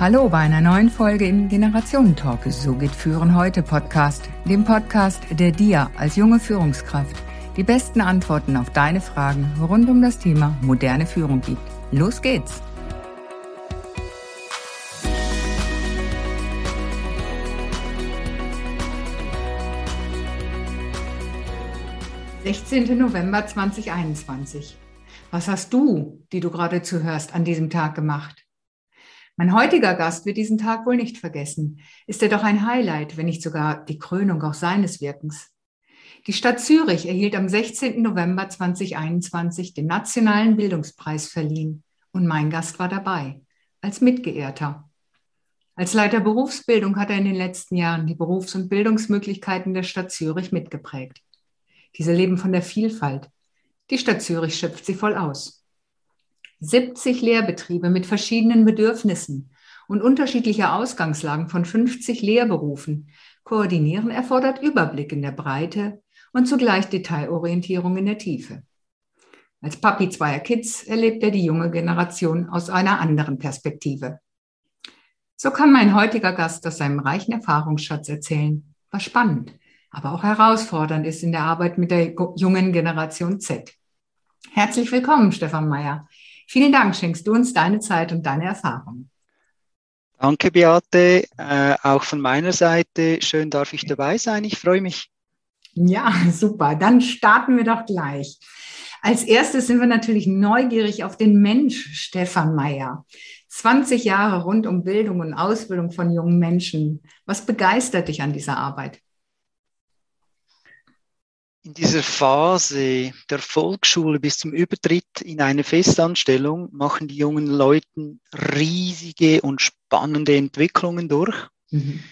Hallo bei einer neuen Folge im Generationentalk. So geht Führen heute Podcast, dem Podcast, der dir als junge Führungskraft die besten Antworten auf deine Fragen rund um das Thema moderne Führung gibt. Los geht's! 16. November 2021. Was hast du, die du gerade zuhörst, an diesem Tag gemacht? Mein heutiger Gast wird diesen Tag wohl nicht vergessen. Ist er doch ein Highlight, wenn nicht sogar die Krönung auch seines Wirkens. Die Stadt Zürich erhielt am 16. November 2021 den Nationalen Bildungspreis verliehen und mein Gast war dabei, als Mitgeehrter. Als Leiter Berufsbildung hat er in den letzten Jahren die Berufs- und Bildungsmöglichkeiten der Stadt Zürich mitgeprägt. Diese leben von der Vielfalt. Die Stadt Zürich schöpft sie voll aus. 70 Lehrbetriebe mit verschiedenen Bedürfnissen und unterschiedlicher Ausgangslagen von 50 Lehrberufen. Koordinieren erfordert Überblick in der Breite und zugleich Detailorientierung in der Tiefe. Als Papi zweier Kids erlebt er die junge Generation aus einer anderen Perspektive. So kann mein heutiger Gast aus seinem reichen Erfahrungsschatz erzählen. War spannend aber auch herausfordernd ist in der Arbeit mit der jungen Generation Z. Herzlich willkommen, Stefan Mayer. Vielen Dank, schenkst du uns deine Zeit und deine Erfahrung. Danke, Beate. Äh, auch von meiner Seite schön darf ich dabei sein. Ich freue mich. Ja, super. Dann starten wir doch gleich. Als erstes sind wir natürlich neugierig auf den Mensch Stefan Mayer. 20 Jahre rund um Bildung und Ausbildung von jungen Menschen. Was begeistert dich an dieser Arbeit? In dieser Phase der Volksschule bis zum Übertritt in eine Festanstellung machen die jungen Leute riesige und spannende Entwicklungen durch. Mhm.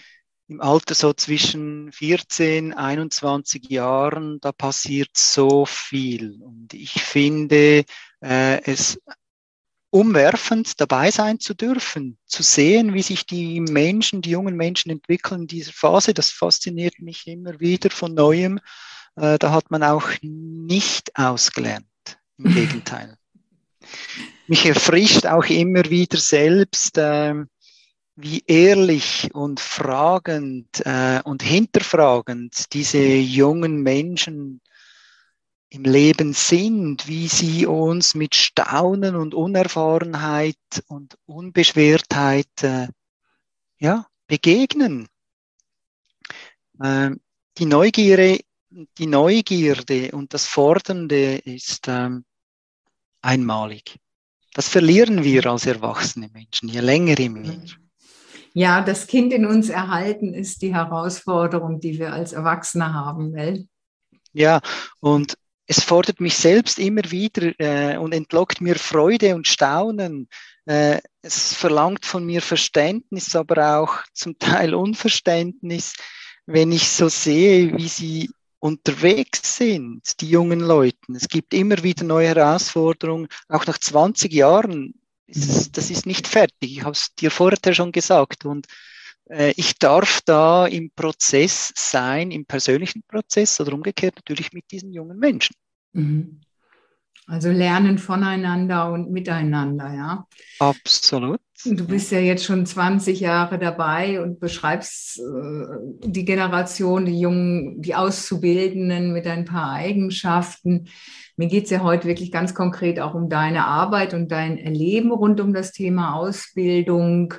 Im Alter so zwischen 14, 21 Jahren, da passiert so viel. Und ich finde äh, es umwerfend, dabei sein zu dürfen, zu sehen, wie sich die Menschen, die jungen Menschen entwickeln in dieser Phase. Das fasziniert mich immer wieder von neuem. Äh, da hat man auch nicht ausgelernt. Im Gegenteil. Mich erfrischt auch immer wieder selbst, äh, wie ehrlich und fragend äh, und hinterfragend diese jungen Menschen im Leben sind, wie sie uns mit Staunen und Unerfahrenheit und Unbeschwertheit äh, ja, begegnen. Äh, die Neugierde die Neugierde und das Fordernde ist ähm, einmalig. Das verlieren wir als erwachsene Menschen, je länger im mehr. Ja, das Kind in uns erhalten ist die Herausforderung, die wir als Erwachsene haben. Will. Ja, und es fordert mich selbst immer wieder äh, und entlockt mir Freude und Staunen. Äh, es verlangt von mir Verständnis, aber auch zum Teil Unverständnis, wenn ich so sehe, wie sie unterwegs sind, die jungen Leute. Es gibt immer wieder neue Herausforderungen. Auch nach 20 Jahren, ist es, das ist nicht fertig. Ich habe es dir vorher schon gesagt. Und äh, ich darf da im Prozess sein, im persönlichen Prozess oder umgekehrt natürlich mit diesen jungen Menschen. Mhm. Also lernen voneinander und miteinander, ja. Absolut. Du bist ja jetzt schon 20 Jahre dabei und beschreibst äh, die Generation, die Jungen, die Auszubildenden mit ein paar Eigenschaften. Mir geht es ja heute wirklich ganz konkret auch um deine Arbeit und dein Erleben rund um das Thema Ausbildung.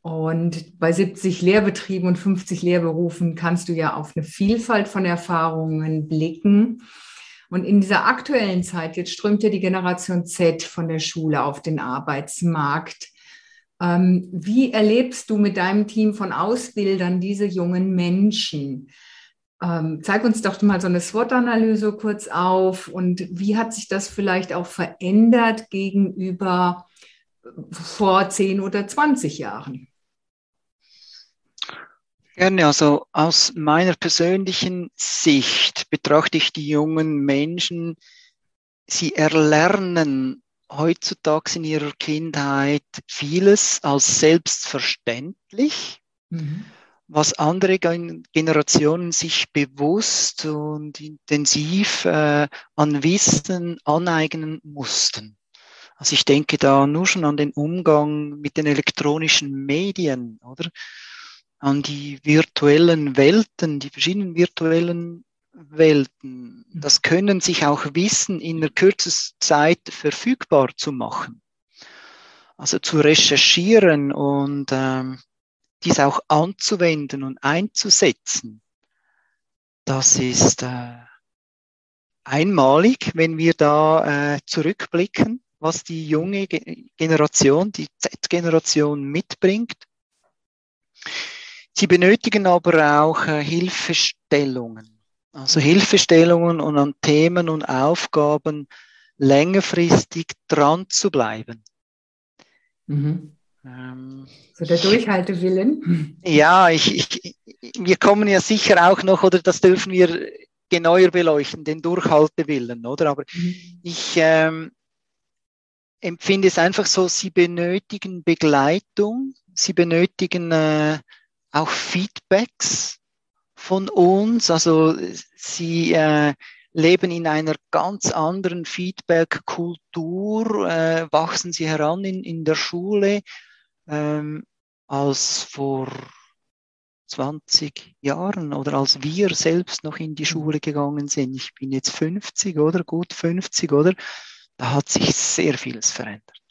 Und bei 70 Lehrbetrieben und 50 Lehrberufen kannst du ja auf eine Vielfalt von Erfahrungen blicken. Und in dieser aktuellen Zeit, jetzt strömt ja die Generation Z von der Schule auf den Arbeitsmarkt. Ähm, wie erlebst du mit deinem Team von Ausbildern diese jungen Menschen? Ähm, zeig uns doch mal so eine SWOT-Analyse kurz auf und wie hat sich das vielleicht auch verändert gegenüber vor 10 oder 20 Jahren? Gerne, also aus meiner persönlichen Sicht betrachte ich die jungen Menschen, sie erlernen heutzutage in ihrer Kindheit vieles als selbstverständlich, mhm. was andere Generationen sich bewusst und intensiv äh, an Wissen aneignen mussten. Also ich denke da nur schon an den Umgang mit den elektronischen Medien, oder? An die virtuellen Welten, die verschiedenen virtuellen Welten. Das können sich auch Wissen in der kürzesten Zeit verfügbar zu machen. Also zu recherchieren und ähm, dies auch anzuwenden und einzusetzen. Das ist äh, einmalig, wenn wir da äh, zurückblicken was die junge Generation, die Z-Generation mitbringt. Sie benötigen aber auch äh, Hilfestellungen. Also Hilfestellungen und an Themen und Aufgaben längerfristig dran zu bleiben. Mhm. Ähm, so der Durchhaltewillen. Ja, ich, ich, wir kommen ja sicher auch noch, oder das dürfen wir genauer beleuchten, den Durchhaltewillen, oder? Aber mhm. ich, ähm, empfinde es einfach so, sie benötigen Begleitung, sie benötigen äh, auch Feedbacks von uns. Also sie äh, leben in einer ganz anderen Feedback-Kultur, äh, wachsen sie heran in, in der Schule ähm, als vor 20 Jahren oder als wir selbst noch in die Schule gegangen sind. Ich bin jetzt 50 oder gut 50 oder da hat sich sehr vieles verändert.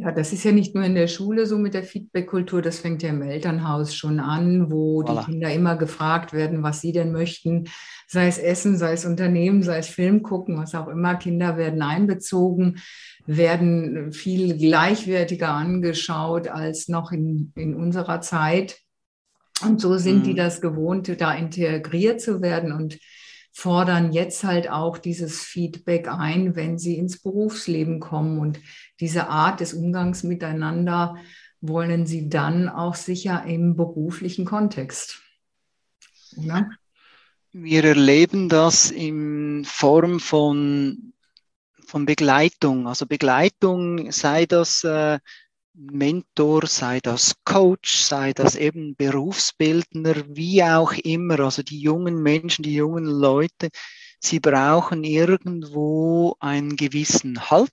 Ja, das ist ja nicht nur in der Schule so mit der Feedback-Kultur, das fängt ja im Elternhaus schon an, wo voilà. die Kinder immer gefragt werden, was sie denn möchten, sei es Essen, sei es Unternehmen, sei es Film gucken, was auch immer. Kinder werden einbezogen, werden viel gleichwertiger angeschaut als noch in, in unserer Zeit. Und so sind mhm. die das gewohnt, da integriert zu werden und fordern jetzt halt auch dieses Feedback ein, wenn sie ins Berufsleben kommen. Und diese Art des Umgangs miteinander wollen sie dann auch sicher im beruflichen Kontext. Oder? Wir erleben das in Form von, von Begleitung. Also Begleitung, sei das äh, Mentor, sei das Coach, sei das eben Berufsbildner, wie auch immer. Also die jungen Menschen, die jungen Leute, sie brauchen irgendwo einen gewissen Halt.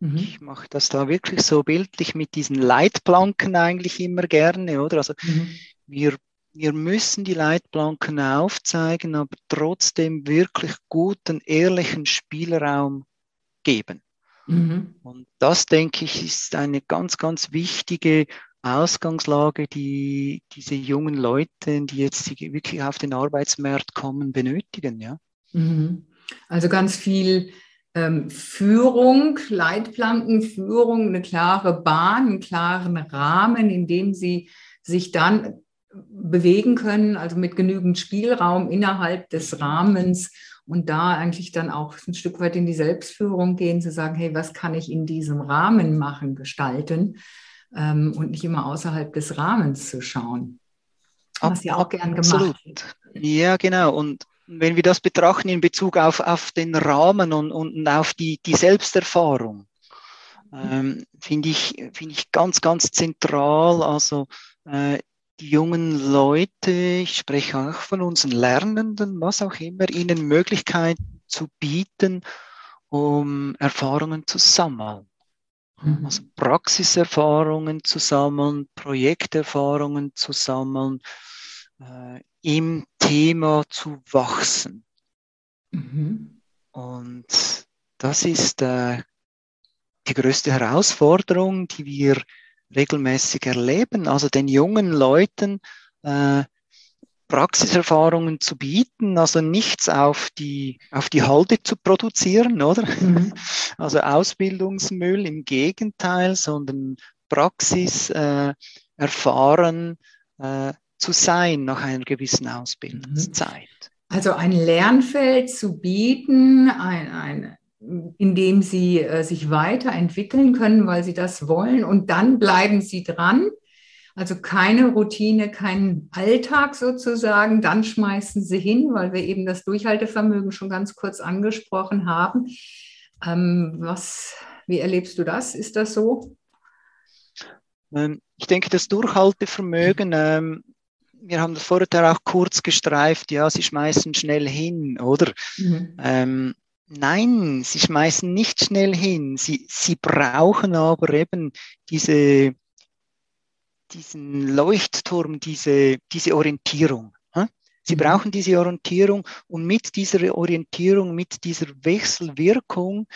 Mhm. Ich mache das da wirklich so bildlich mit diesen Leitplanken eigentlich immer gerne, oder? Also mhm. wir, wir müssen die Leitplanken aufzeigen, aber trotzdem wirklich guten, ehrlichen Spielraum geben. Mhm. Und das, denke ich, ist eine ganz, ganz wichtige Ausgangslage, die diese jungen Leute, die jetzt wirklich auf den Arbeitsmarkt kommen, benötigen. Ja? Mhm. Also ganz viel ähm, Führung, Leitplankenführung, eine klare Bahn, einen klaren Rahmen, in dem sie sich dann bewegen können, also mit genügend Spielraum innerhalb des Rahmens und da eigentlich dann auch ein Stück weit in die Selbstführung gehen, zu sagen, hey, was kann ich in diesem Rahmen machen, gestalten ähm, und nicht immer außerhalb des Rahmens zu schauen. Was ja auch gern gemacht wird. Ja, genau. Und wenn wir das betrachten in Bezug auf, auf den Rahmen und, und auf die, die Selbsterfahrung, ähm, finde ich, finde ich ganz, ganz zentral. Also äh, die jungen Leute, ich spreche auch von unseren Lernenden, was auch immer, ihnen Möglichkeiten zu bieten, um Erfahrungen zu sammeln. Mhm. Also Praxiserfahrungen zu sammeln, Projekterfahrungen zu sammeln, äh, im Thema zu wachsen. Mhm. Und das ist äh, die größte Herausforderung, die wir regelmäßig erleben. Also den jungen Leuten äh, Praxiserfahrungen zu bieten, also nichts auf die, auf die Halde zu produzieren, oder? Mhm. Also Ausbildungsmüll im Gegenteil, sondern Praxis äh, erfahren äh, zu sein nach einer gewissen Ausbildungszeit. Also ein Lernfeld zu bieten, ein, ein indem sie äh, sich weiterentwickeln können, weil sie das wollen. Und dann bleiben sie dran. Also keine Routine, kein Alltag sozusagen. Dann schmeißen sie hin, weil wir eben das Durchhaltevermögen schon ganz kurz angesprochen haben. Ähm, was, wie erlebst du das? Ist das so? Ähm, ich denke, das Durchhaltevermögen, ähm, wir haben das vorher auch kurz gestreift, ja, sie schmeißen schnell hin, oder? Mhm. Ähm, Nein, sie schmeißen nicht schnell hin. Sie, sie brauchen aber eben diese, diesen Leuchtturm, diese, diese Orientierung. Sie mhm. brauchen diese Orientierung und mit dieser Orientierung, mit dieser Wechselwirkung,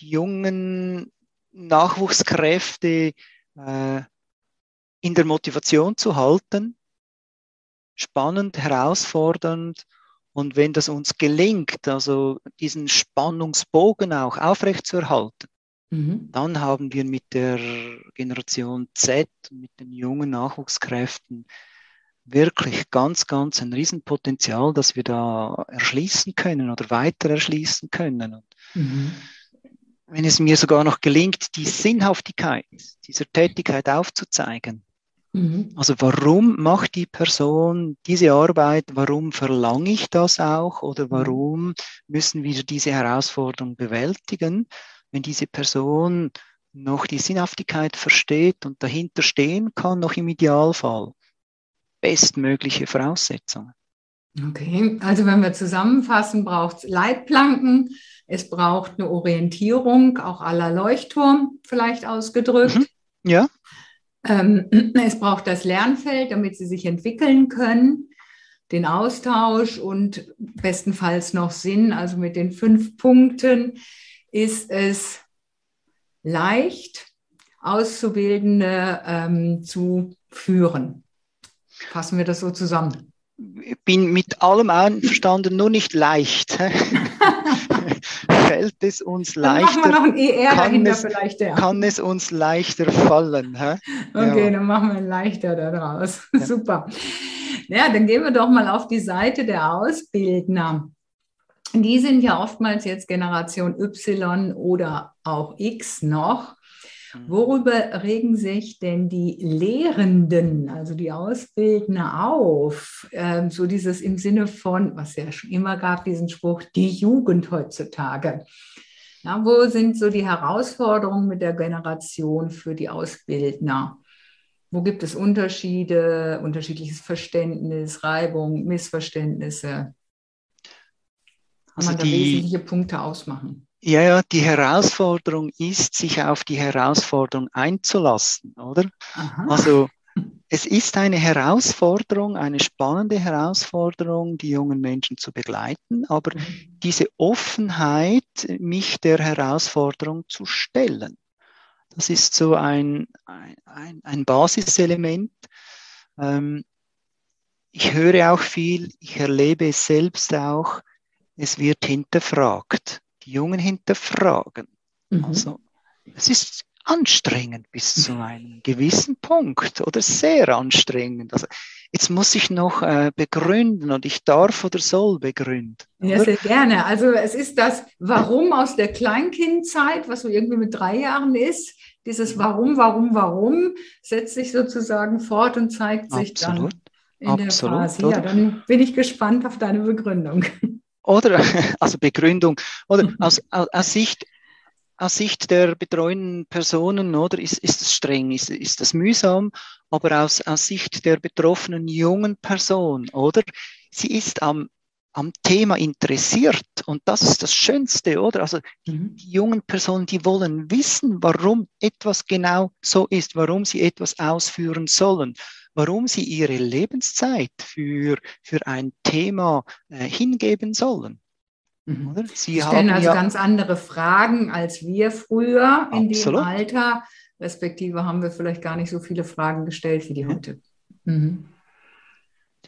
die jungen Nachwuchskräfte äh, in der Motivation zu halten, spannend, herausfordernd. Und wenn das uns gelingt, also diesen Spannungsbogen auch aufrechtzuerhalten, mhm. dann haben wir mit der Generation Z, mit den jungen Nachwuchskräften wirklich ganz, ganz ein Riesenpotenzial, das wir da erschließen können oder weiter erschließen können. Und mhm. Wenn es mir sogar noch gelingt, die Sinnhaftigkeit dieser Tätigkeit aufzuzeigen, mhm. also warum macht die Person diese Arbeit, warum verlange ich das auch oder mhm. warum müssen wir diese Herausforderung bewältigen, wenn diese Person noch die Sinnhaftigkeit versteht und dahinter stehen kann, noch im Idealfall bestmögliche Voraussetzungen. Okay, also wenn wir zusammenfassen, braucht es Leitplanken, es braucht eine Orientierung, auch aller Leuchtturm vielleicht ausgedrückt. Mhm. Ja. Ähm, es braucht das Lernfeld, damit sie sich entwickeln können, den Austausch und bestenfalls noch Sinn. Also mit den fünf Punkten ist es leicht, Auszubildende ähm, zu führen. Fassen wir das so zusammen? Ich bin mit allem einverstanden, nur nicht leicht. Fällt es uns dann leichter? Machen wir noch ein ER dahinter es, vielleicht. Ja. Kann es uns leichter fallen? Hä? Okay, ja. dann machen wir ein leichter daraus. Ja. Super. Ja, dann gehen wir doch mal auf die Seite der Ausbildner. Die sind ja oftmals jetzt Generation Y oder auch X noch. Mhm. Worüber regen sich denn die Lehrenden, also die Ausbildner auf? Ähm, so dieses im Sinne von, was ja schon immer gab, diesen Spruch, die Jugend heutzutage. Ja, wo sind so die Herausforderungen mit der Generation für die Ausbildner? Wo gibt es Unterschiede, unterschiedliches Verständnis, Reibung, Missverständnisse? Kann also man da die, wesentliche Punkte ausmachen? Ja, ja, die Herausforderung ist, sich auf die Herausforderung einzulassen, oder? Aha. Also es ist eine Herausforderung, eine spannende Herausforderung, die jungen Menschen zu begleiten, aber mhm. diese Offenheit, mich der Herausforderung zu stellen, das ist so ein, ein, ein Basiselement. Ähm, ich höre auch viel, ich erlebe es selbst auch, es wird hinterfragt die Jungen hinterfragen. Mhm. Also es ist anstrengend bis zu einem gewissen Punkt oder sehr anstrengend. Also jetzt muss ich noch äh, begründen und ich darf oder soll begründen. Ja, oder? sehr gerne. Also es ist das Warum aus der Kleinkindzeit, was so irgendwie mit drei Jahren ist. Dieses. Warum, Warum, Warum setzt sich sozusagen fort und zeigt sich Absolut. dann in Absolut, der Phase. Ja, dann bin ich gespannt auf deine Begründung. Oder, also Begründung, oder mhm. aus, aus, Sicht, aus Sicht der betreuenden Personen, oder, ist, ist das streng, ist, ist das mühsam, aber aus, aus Sicht der betroffenen jungen Person, oder, sie ist am, am Thema interessiert. Und das ist das Schönste, oder? Also die, mhm. die, jungen Personen, die wollen wissen, warum etwas genau so ist, warum sie etwas ausführen sollen warum sie ihre Lebenszeit für, für ein Thema äh, hingeben sollen. Mhm. Sie stellen also ja, ganz andere Fragen als wir früher in absolut. dem Alter, respektive haben wir vielleicht gar nicht so viele Fragen gestellt wie die heute. Mhm.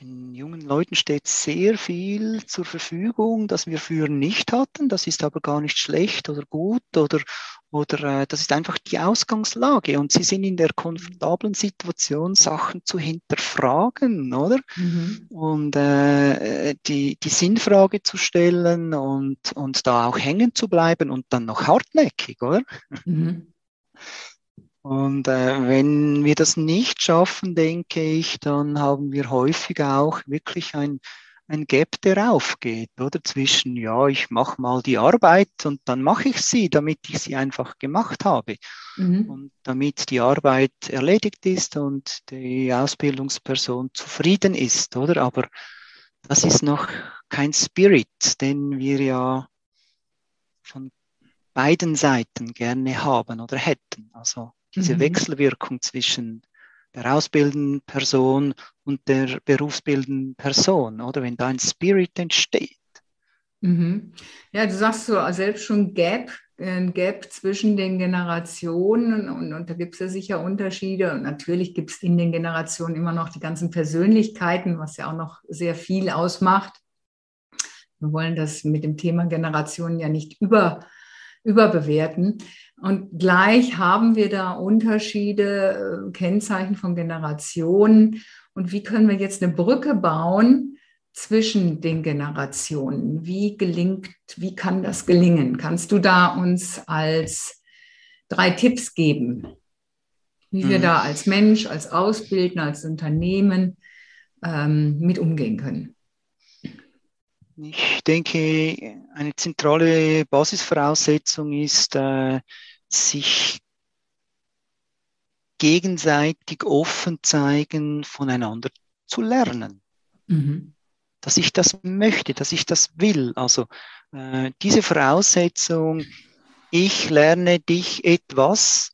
Den jungen Leuten steht sehr viel zur Verfügung, das wir früher nicht hatten. Das ist aber gar nicht schlecht oder gut oder, oder äh, das ist einfach die Ausgangslage. Und sie sind in der komfortablen Situation, Sachen zu hinterfragen, oder? Mhm. Und äh, die, die Sinnfrage zu stellen und, und da auch hängen zu bleiben und dann noch hartnäckig, oder? Mhm. Und äh, wenn wir das nicht schaffen, denke ich, dann haben wir häufig auch wirklich ein, ein Gap, der aufgeht, oder zwischen, ja, ich mache mal die Arbeit und dann mache ich sie, damit ich sie einfach gemacht habe. Mhm. Und damit die Arbeit erledigt ist und die Ausbildungsperson zufrieden ist, oder? Aber das ist noch kein Spirit, den wir ja von beiden Seiten gerne haben oder hätten. Also diese mhm. Wechselwirkung zwischen der ausbildenden Person und der berufsbildenden Person, oder wenn da ein Spirit entsteht. Mhm. Ja, du sagst so selbst schon Gap, ein Gap zwischen den Generationen und, und da gibt es ja sicher Unterschiede und natürlich gibt es in den Generationen immer noch die ganzen Persönlichkeiten, was ja auch noch sehr viel ausmacht. Wir wollen das mit dem Thema Generationen ja nicht über, überbewerten. Und gleich haben wir da Unterschiede, äh, Kennzeichen von Generationen. Und wie können wir jetzt eine Brücke bauen zwischen den Generationen? Wie gelingt, wie kann das gelingen? Kannst du da uns als drei Tipps geben, wie wir mhm. da als Mensch, als Ausbildner, als Unternehmen ähm, mit umgehen können? Ich denke, eine zentrale Basisvoraussetzung ist, äh, sich gegenseitig offen zeigen, voneinander zu lernen. Mhm. Dass ich das möchte, dass ich das will. Also äh, diese Voraussetzung, ich lerne dich etwas.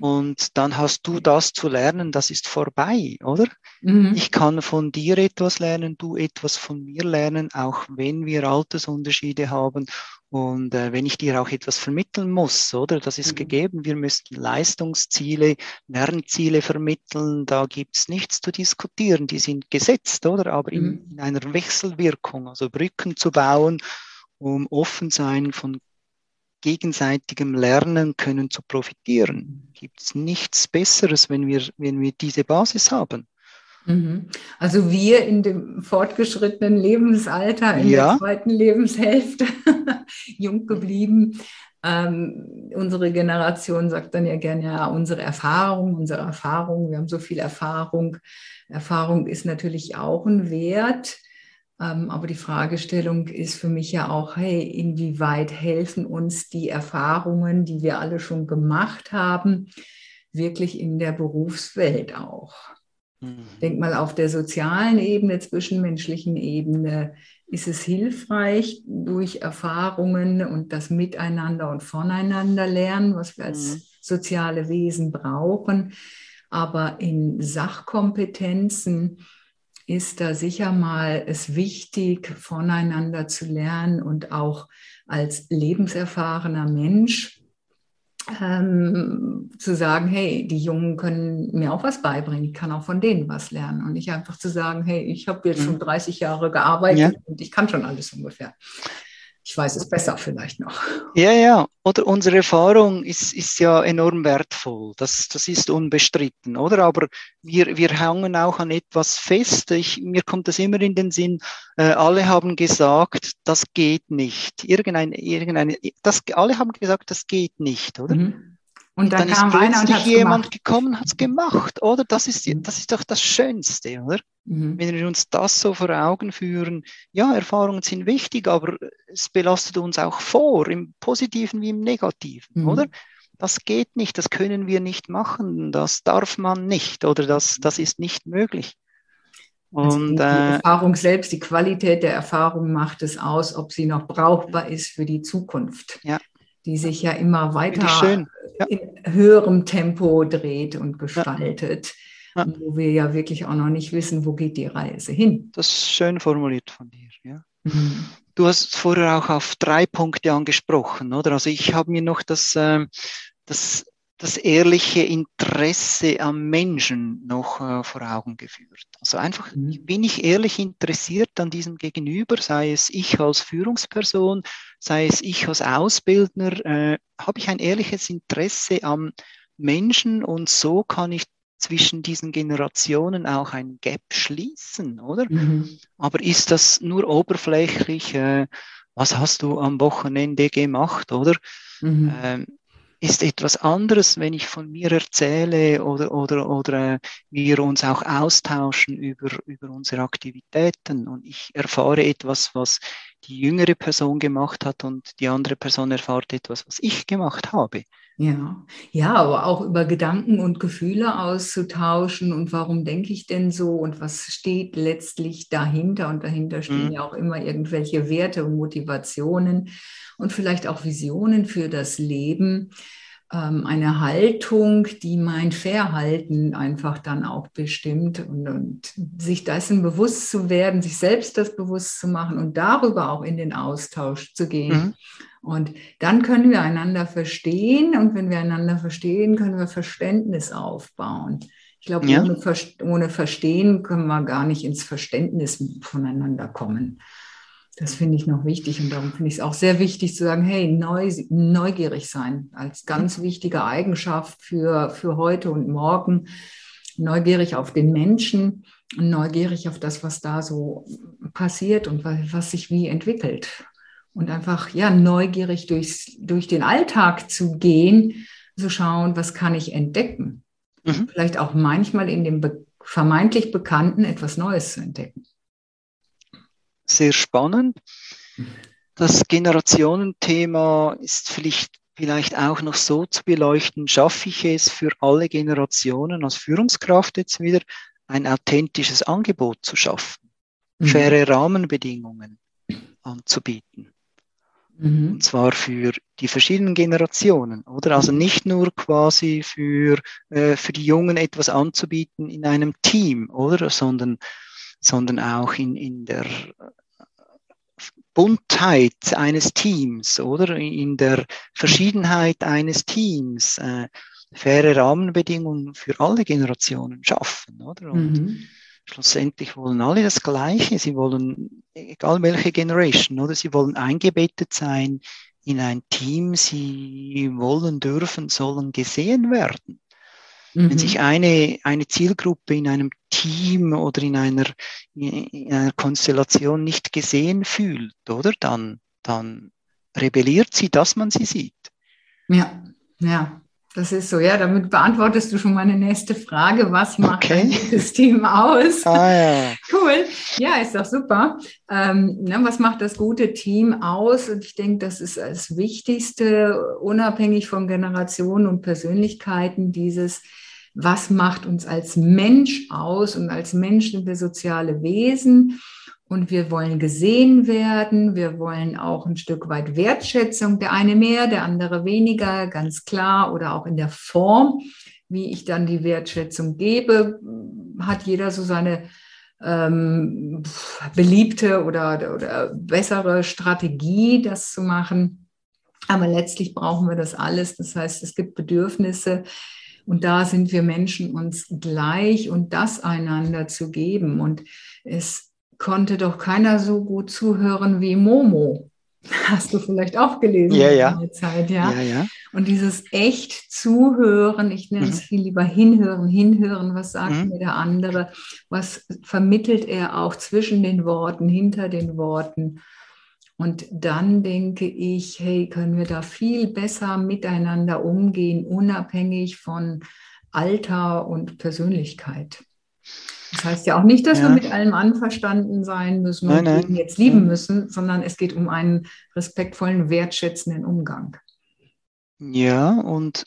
Und dann hast du das zu lernen, das ist vorbei, oder? Mhm. Ich kann von dir etwas lernen, du etwas von mir lernen, auch wenn wir Altersunterschiede haben und äh, wenn ich dir auch etwas vermitteln muss, oder? Das ist mhm. gegeben. Wir müssen Leistungsziele, Lernziele vermitteln. Da gibt's nichts zu diskutieren. Die sind gesetzt, oder? Aber in, mhm. in einer Wechselwirkung, also Brücken zu bauen, um offen sein von gegenseitigem Lernen können zu profitieren. Gibt es nichts Besseres, wenn wir, wenn wir diese Basis haben. Mhm. Also wir in dem fortgeschrittenen Lebensalter, in ja. der zweiten Lebenshälfte, jung geblieben. Ähm, unsere Generation sagt dann ja gerne, ja, unsere Erfahrung, unsere Erfahrung, wir haben so viel Erfahrung. Erfahrung ist natürlich auch ein Wert. Ähm, aber die Fragestellung ist für mich ja auch, hey, inwieweit helfen uns die Erfahrungen, die wir alle schon gemacht haben, wirklich in der Berufswelt auch? Mhm. Denk mal auf der sozialen Ebene, zwischenmenschlichen Ebene, ist es hilfreich durch Erfahrungen und das Miteinander und voneinander lernen, was wir als mhm. soziale Wesen brauchen. Aber in Sachkompetenzen, ist da sicher mal es wichtig, voneinander zu lernen und auch als lebenserfahrener Mensch ähm, zu sagen, hey, die Jungen können mir auch was beibringen, ich kann auch von denen was lernen und nicht einfach zu sagen, hey, ich habe jetzt schon 30 mhm. Jahre gearbeitet ja. und ich kann schon alles ungefähr ich weiß es besser vielleicht noch. Ja, ja, oder unsere Erfahrung ist, ist ja enorm wertvoll, das, das ist unbestritten, oder? Aber wir, wir hängen auch an etwas fest. Ich, mir kommt das immer in den Sinn, äh, alle haben gesagt, das geht nicht. Irgendein, irgendeine, das, alle haben gesagt, das geht nicht, oder? Mhm. Und, und dann, dann ist plötzlich jemand gemacht. gekommen, hat es gemacht, oder? Das ist, das ist doch das Schönste, oder? Mhm. Wenn wir uns das so vor Augen führen, ja, Erfahrungen sind wichtig, aber es belastet uns auch vor, im Positiven wie im Negativen, mhm. oder? Das geht nicht, das können wir nicht machen, das darf man nicht, oder das, das ist nicht möglich. Also und, die, äh, Erfahrung selbst, die Qualität der Erfahrung macht es aus, ob sie noch brauchbar ist für die Zukunft. Ja die sich ja immer weiter ja. in höherem Tempo dreht und gestaltet. Ja. Ja. Wo wir ja wirklich auch noch nicht wissen, wo geht die Reise hin. Das ist schön formuliert von dir, ja. Mhm. Du hast vorher auch auf drei Punkte angesprochen, oder? Also ich habe mir noch das, äh, das das ehrliche Interesse am Menschen noch äh, vor Augen geführt. Also einfach, mhm. bin ich ehrlich interessiert an diesem Gegenüber, sei es ich als Führungsperson, sei es ich als Ausbildner, äh, habe ich ein ehrliches Interesse am Menschen und so kann ich zwischen diesen Generationen auch ein Gap schließen, oder? Mhm. Aber ist das nur oberflächlich? Äh, was hast du am Wochenende gemacht, oder? Mhm. Ähm, ist etwas anderes, wenn ich von mir erzähle oder, oder, oder wir uns auch austauschen über, über unsere Aktivitäten und ich erfahre etwas, was die jüngere Person gemacht hat und die andere Person erfahrt etwas, was ich gemacht habe. Ja, ja, aber auch über Gedanken und Gefühle auszutauschen und warum denke ich denn so und was steht letztlich dahinter und dahinter stehen mhm. ja auch immer irgendwelche Werte und Motivationen und vielleicht auch Visionen für das Leben ähm, eine Haltung, die mein Verhalten einfach dann auch bestimmt und, und, sich dessen bewusst zu werden, sich selbst das bewusst zu machen und darüber auch in den Austausch zu gehen. Mhm. Und dann können wir einander verstehen und wenn wir einander verstehen, können wir Verständnis aufbauen. Ich glaube, ja. ohne, ohne Verstehen können wir gar nicht ins Verständnis voneinander kommen. Das finde ich noch wichtig und darum finde ich es auch sehr wichtig zu sagen, hey, neu, neugierig sein als ganz wichtige Eigenschaft für, für heute und morgen. Neugierig auf den Menschen und neugierig auf das, was da so passiert und was, sich wie entwickelt. Und einfach, ja, neugierig durchs, durch den Alltag zu gehen, zu schauen, was kann ich entdecken. Mhm. Vielleicht auch manchmal in dem vermeintlich Bekannten etwas Neues zu entdecken sehr spannend. Das Generationenthema ist vielleicht, vielleicht auch noch so zu beleuchten, schaffe ich es für alle Generationen als Führungskraft jetzt wieder ein authentisches Angebot zu schaffen, mhm. faire Rahmenbedingungen anzubieten. Mhm. Und zwar für die verschiedenen Generationen, oder? Also nicht nur quasi für, äh, für die Jungen etwas anzubieten in einem Team, oder? Sondern, sondern auch in, in der Buntheit eines Teams, oder? In der Verschiedenheit eines Teams äh, faire Rahmenbedingungen für alle Generationen schaffen, oder? Und mhm. schlussendlich wollen alle das Gleiche. Sie wollen, egal welche Generation, oder? Sie wollen eingebettet sein in ein Team. Sie wollen, dürfen, sollen gesehen werden. Mhm. Wenn sich eine, eine Zielgruppe in einem Team oder in einer, in einer Konstellation nicht gesehen fühlt, oder? Dann, dann rebelliert sie, dass man sie sieht. Ja, ja. Das ist so, ja, damit beantwortest du schon meine nächste Frage. Was macht okay. das Team aus? Ah, ja. Cool. Ja, ist doch super. Ähm, ne, was macht das gute Team aus? Und ich denke, das ist das Wichtigste, unabhängig von Generationen und Persönlichkeiten, dieses was macht uns als Mensch aus und als Mensch sind wir soziale Wesen und wir wollen gesehen werden, wir wollen auch ein Stück weit Wertschätzung, der eine mehr, der andere weniger, ganz klar, oder auch in der Form, wie ich dann die Wertschätzung gebe, hat jeder so seine ähm, beliebte oder, oder bessere Strategie, das zu machen. Aber letztlich brauchen wir das alles. Das heißt, es gibt Bedürfnisse, und da sind wir Menschen uns gleich und das einander zu geben. Und es konnte doch keiner so gut zuhören wie Momo. Hast du vielleicht auch gelesen ja, ja. in der Zeit, ja? ja, ja. Und dieses echt Zuhören, ich nenne mhm. es viel lieber hinhören, hinhören, was sagt mhm. mir der andere, was vermittelt er auch zwischen den Worten, hinter den Worten. Und dann denke ich, hey, können wir da viel besser miteinander umgehen, unabhängig von Alter und Persönlichkeit. Das heißt ja auch nicht, dass ja. wir mit allem anverstanden sein müssen und nein, nein. jetzt lieben müssen, sondern es geht um einen respektvollen, wertschätzenden Umgang. Ja, und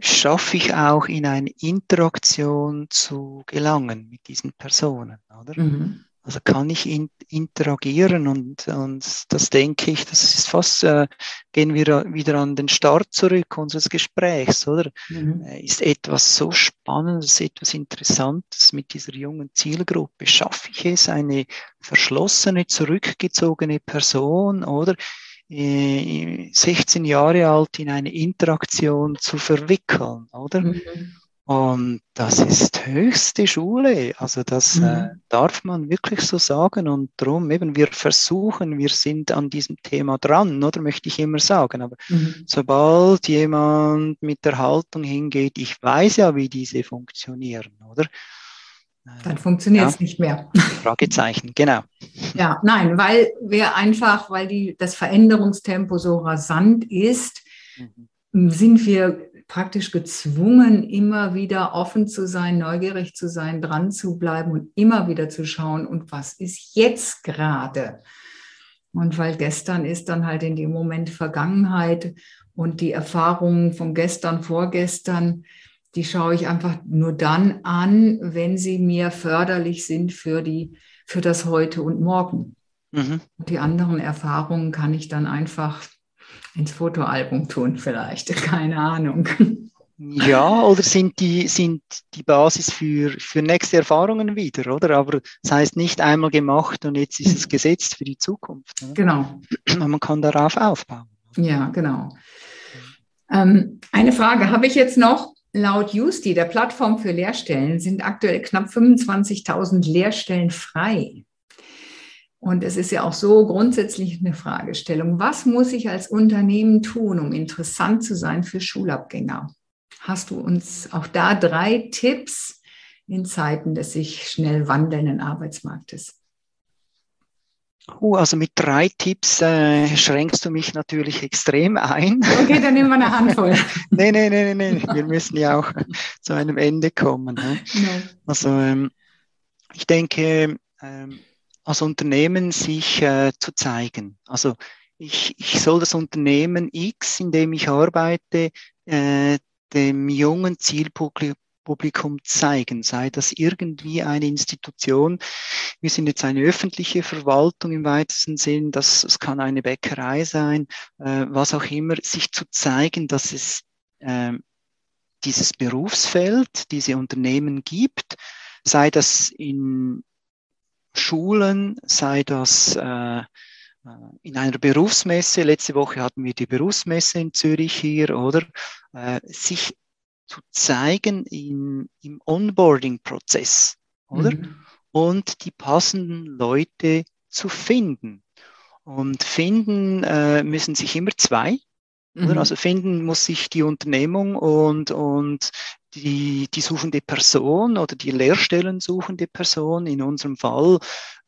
schaffe ich auch in eine Interaktion zu gelangen mit diesen Personen, oder? Mhm. Also kann ich in, interagieren und, und das denke ich, das ist fast, äh, gehen wir wieder an den Start zurück unseres Gesprächs, oder? Mhm. Äh, ist etwas so Spannendes, etwas Interessantes mit dieser jungen Zielgruppe? Schaffe ich es, eine verschlossene, zurückgezogene Person, oder? 16 äh, Jahre alt in eine Interaktion zu verwickeln, oder? Mhm. Und das ist höchste Schule. Also das äh, mhm. äh, darf man wirklich so sagen. Und darum eben, wir versuchen, wir sind an diesem Thema dran, oder möchte ich immer sagen. Aber mhm. sobald jemand mit der Haltung hingeht, ich weiß ja, wie diese funktionieren, oder? Äh, Dann funktioniert es ja. nicht mehr. Fragezeichen, genau. Ja, nein, weil wir einfach, weil die, das Veränderungstempo so rasant ist, mhm. sind wir praktisch gezwungen, immer wieder offen zu sein, neugierig zu sein, dran zu bleiben und immer wieder zu schauen, und was ist jetzt gerade? Und weil gestern ist dann halt in dem Moment Vergangenheit Und die Erfahrungen von gestern, vorgestern, die schaue ich einfach nur dann an, wenn sie mir förderlich sind für, die, für das Heute und Morgen. Mhm. Und die anderen Erfahrungen kann ich dann einfach ins Fotoalbum tun, vielleicht. Keine Ahnung. Ja, oder sind die, sind die Basis für, für nächste Erfahrungen wieder, oder? Aber das heißt nicht einmal gemacht und jetzt ist es gesetzt für die Zukunft. Oder? Genau. Man kann darauf aufbauen. Ja, genau. Ähm, eine Frage habe ich jetzt noch. Laut Justi, der Plattform für Lehrstellen, sind aktuell knapp 25.000 Lehrstellen frei. Und es ist ja auch so grundsätzlich eine Fragestellung. Was muss ich als Unternehmen tun, um interessant zu sein für Schulabgänger? Hast du uns auch da drei Tipps in Zeiten des sich schnell wandelnden Arbeitsmarktes? Oh, also mit drei Tipps äh, schränkst du mich natürlich extrem ein. Okay, dann nehmen wir eine Handvoll. nee, nee, nee, nee, nee. Wir müssen ja auch zu einem Ende kommen. Ne? No. Also ähm, ich denke, ähm, als Unternehmen sich äh, zu zeigen. Also ich, ich soll das Unternehmen X, in dem ich arbeite, äh, dem jungen Zielpublikum Publikum zeigen, sei das irgendwie eine Institution. Wir sind jetzt eine öffentliche Verwaltung im weitesten Sinn, das, das kann eine Bäckerei sein, äh, was auch immer, sich zu zeigen, dass es äh, dieses Berufsfeld, diese Unternehmen gibt, sei das in Schulen, sei das äh, in einer Berufsmesse, letzte Woche hatten wir die Berufsmesse in Zürich hier, oder äh, sich zu zeigen in, im Onboarding-Prozess, oder? Mhm. Und die passenden Leute zu finden. Und finden äh, müssen sich immer zwei. Mhm. Also finden muss sich die Unternehmung und, und die, die suchende Person oder die Lehrstellen suchende Person, in unserem Fall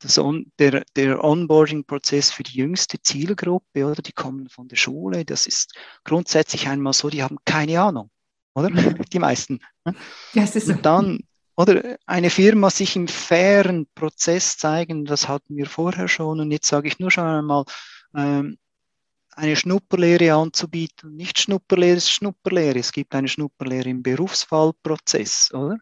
das on, der, der Onboarding-Prozess für die jüngste Zielgruppe, oder die kommen von der Schule, das ist grundsätzlich einmal so, die haben keine Ahnung oder? Mhm. Die meisten. Ne? Ja, es ist so. Und dann, oder eine Firma sich im fairen Prozess zeigen, das hatten wir vorher schon und jetzt sage ich nur schon einmal, ähm, eine Schnupperlehre anzubieten. Nicht Schnupperlehre ist Schnupperlehre. Es gibt eine Schnupperlehre im Berufsfallprozess, oder?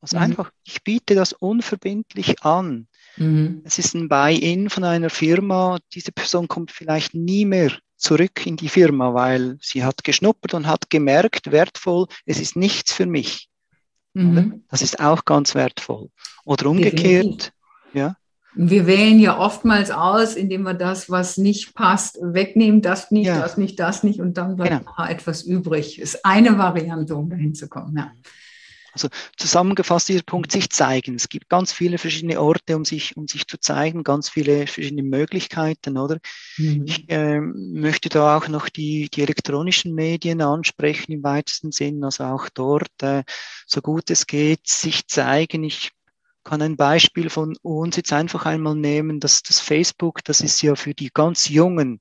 Also mhm. einfach, ich biete das unverbindlich an. Mhm. Es ist ein Buy-in von einer Firma. Diese Person kommt vielleicht nie mehr zurück in die Firma, weil sie hat geschnuppert und hat gemerkt, wertvoll, es ist nichts für mich. Mhm. Das ist auch ganz wertvoll. Oder umgekehrt, Definitiv. ja. Wir wählen ja oftmals aus, indem wir das, was nicht passt, wegnehmen, das nicht, ja. das nicht, das nicht und dann bleibt genau. etwas übrig. Ist eine Variante, um dahin zu kommen. Ja. Also zusammengefasst dieser Punkt, sich zeigen. Es gibt ganz viele verschiedene Orte, um sich, um sich zu zeigen, ganz viele verschiedene Möglichkeiten, oder? Mhm. Ich äh, möchte da auch noch die, die elektronischen Medien ansprechen im weitesten Sinn, also auch dort, äh, so gut es geht, sich zeigen. Ich kann ein Beispiel von uns jetzt einfach einmal nehmen, dass das Facebook, das ist ja für die ganz Jungen,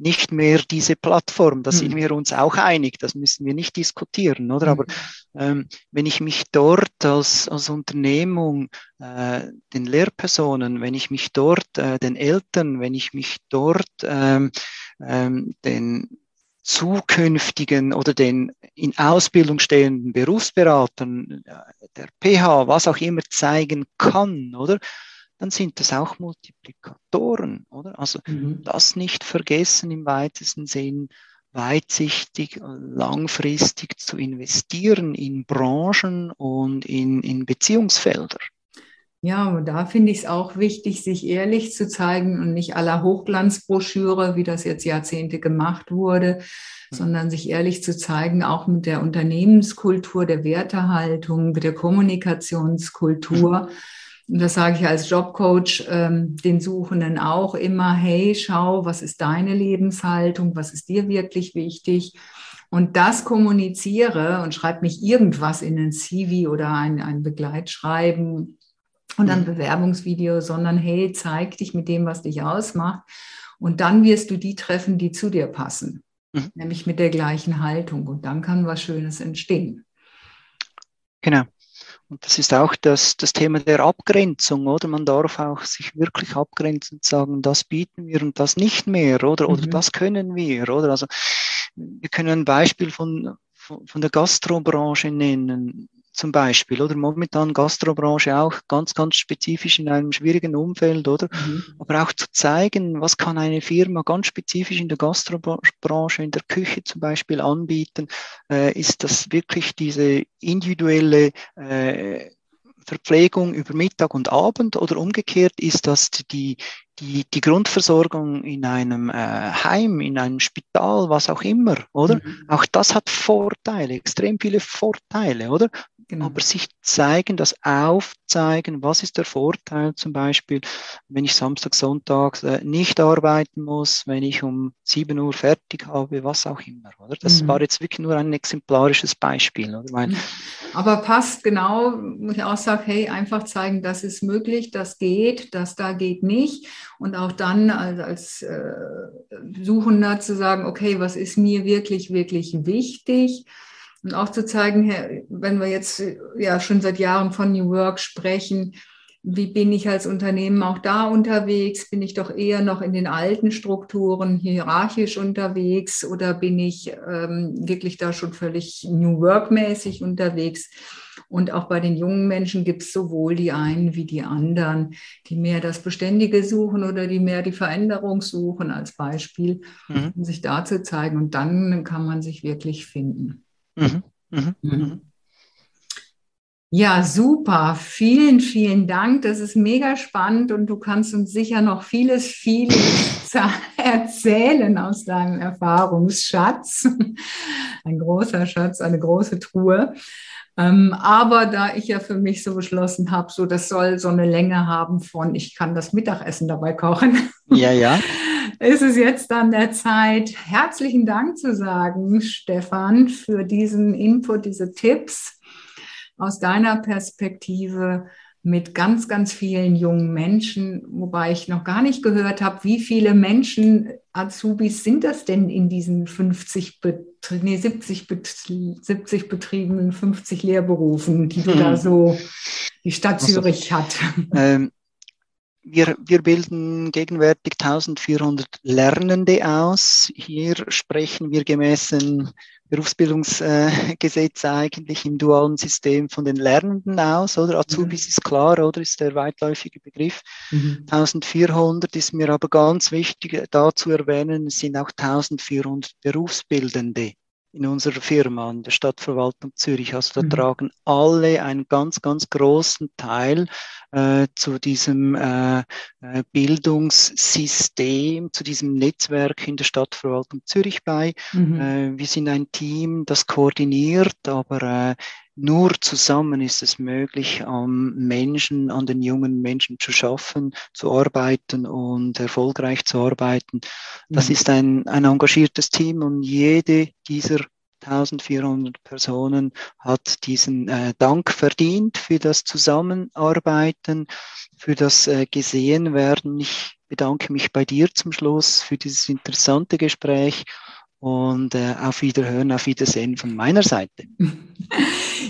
nicht mehr diese Plattform. Da sind hm. wir uns auch einig, das müssen wir nicht diskutieren, oder? Aber hm. ähm, wenn ich mich dort als, als Unternehmung äh, den Lehrpersonen, wenn ich mich dort äh, den Eltern, wenn ich mich dort ähm, ähm, den zukünftigen oder den in Ausbildung stehenden Berufsberatern, der PH, was auch immer zeigen kann, oder? dann sind das auch Multiplikatoren, oder? Also mhm. das nicht vergessen im weitesten Sinn, weitsichtig, langfristig zu investieren in Branchen und in, in Beziehungsfelder. Ja, und da finde ich es auch wichtig, sich ehrlich zu zeigen und nicht aller Hochglanzbroschüre, wie das jetzt Jahrzehnte gemacht wurde, mhm. sondern sich ehrlich zu zeigen, auch mit der Unternehmenskultur, der Wertehaltung, mit der Kommunikationskultur. Mhm und das sage ich als Jobcoach ähm, den Suchenden auch immer, hey, schau, was ist deine Lebenshaltung, was ist dir wirklich wichtig? Und das kommuniziere und schreibe nicht irgendwas in ein CV oder ein, ein Begleitschreiben und ein mhm. Bewerbungsvideo, sondern hey, zeig dich mit dem, was dich ausmacht. Und dann wirst du die treffen, die zu dir passen, mhm. nämlich mit der gleichen Haltung. Und dann kann was Schönes entstehen. Genau. Und das ist auch das, das Thema der Abgrenzung, oder? Man darf auch sich wirklich abgrenzen und sagen, das bieten wir und das nicht mehr, oder? Oder mhm. das können wir, oder? Also wir können ein Beispiel von, von, von der Gastrobranche nennen zum Beispiel, oder momentan Gastrobranche auch ganz, ganz spezifisch in einem schwierigen Umfeld, oder? Mhm. Aber auch zu zeigen, was kann eine Firma ganz spezifisch in der Gastrobranche, in der Küche zum Beispiel anbieten, äh, ist das wirklich diese individuelle äh, Verpflegung über Mittag und Abend oder umgekehrt ist das die, die, die Grundversorgung in einem äh, Heim, in einem Spital, was auch immer, oder? Mhm. Auch das hat Vorteile, extrem viele Vorteile, oder? Genau. Aber sich zeigen, das aufzeigen, was ist der Vorteil zum Beispiel, wenn ich Samstag, Sonntag äh, nicht arbeiten muss, wenn ich um 7 Uhr fertig habe, was auch immer, oder? Das mhm. war jetzt wirklich nur ein exemplarisches Beispiel, oder? Weil, Aber passt genau, wo ich auch sage, hey, einfach zeigen, das ist möglich, das geht, das da geht nicht. Und auch dann als, als äh, Suchender zu sagen, okay, was ist mir wirklich, wirklich wichtig? Und auch zu zeigen, wenn wir jetzt ja schon seit Jahren von New Work sprechen, wie bin ich als Unternehmen auch da unterwegs? Bin ich doch eher noch in den alten Strukturen hierarchisch unterwegs oder bin ich ähm, wirklich da schon völlig New Work-mäßig unterwegs? Und auch bei den jungen Menschen gibt es sowohl die einen wie die anderen, die mehr das Beständige suchen oder die mehr die Veränderung suchen als Beispiel, mhm. um sich da zu zeigen. Und dann kann man sich wirklich finden. Mhm. Mhm. mhm. Ja, super. Vielen, vielen Dank. Das ist mega spannend und du kannst uns sicher noch vieles, vieles erzählen aus deinem Erfahrungsschatz. Ein großer Schatz, eine große Truhe. Ähm, aber da ich ja für mich so beschlossen habe, so das soll so eine Länge haben von, ich kann das Mittagessen dabei kochen. Ja, ja. ist es jetzt an der Zeit, herzlichen Dank zu sagen, Stefan, für diesen Input, diese Tipps aus deiner Perspektive mit ganz, ganz vielen jungen Menschen, wobei ich noch gar nicht gehört habe, wie viele Menschen, Azubis sind das denn in diesen 50, Betrie nee, 70, Bet 70 Betrieben, 50 Lehrberufen, die du hm. da so, die Stadt also, Zürich hat? Ähm, wir, wir bilden gegenwärtig 1400 Lernende aus. Hier sprechen wir gemäß dem Berufsbildungsgesetz eigentlich im dualen System von den Lernenden aus, oder? Azubis mhm. ist klar, oder? Ist der weitläufige Begriff. Mhm. 1400 ist mir aber ganz wichtig, da zu erwähnen, es sind auch 1400 Berufsbildende in unserer Firma, in der Stadtverwaltung Zürich. Also da mhm. tragen alle einen ganz, ganz großen Teil äh, zu diesem äh, äh, Bildungssystem, zu diesem Netzwerk in der Stadtverwaltung Zürich bei. Mhm. Äh, wir sind ein Team, das koordiniert, aber äh, nur zusammen ist es möglich, am Menschen, an den jungen Menschen zu schaffen, zu arbeiten und erfolgreich zu arbeiten. Das mhm. ist ein, ein engagiertes Team und jede dieser 1400 Personen hat diesen äh, Dank verdient für das Zusammenarbeiten, für das äh, Gesehen werden. Ich bedanke mich bei dir zum Schluss für dieses interessante Gespräch und äh, auf Wiederhören, auf Wiedersehen von meiner Seite.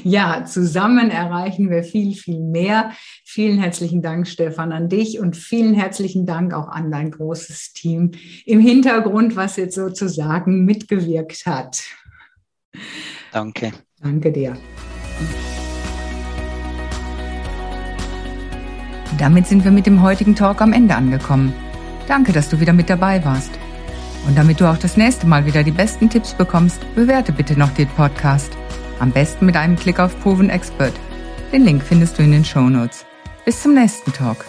Ja, zusammen erreichen wir viel, viel mehr. Vielen herzlichen Dank, Stefan, an dich und vielen herzlichen Dank auch an dein großes Team im Hintergrund, was jetzt sozusagen mitgewirkt hat. Danke. Danke dir. Damit sind wir mit dem heutigen Talk am Ende angekommen. Danke, dass du wieder mit dabei warst. Und damit du auch das nächste Mal wieder die besten Tipps bekommst, bewerte bitte noch den Podcast. Am besten mit einem Klick auf Proven Expert. Den Link findest du in den Show Notes. Bis zum nächsten Talk.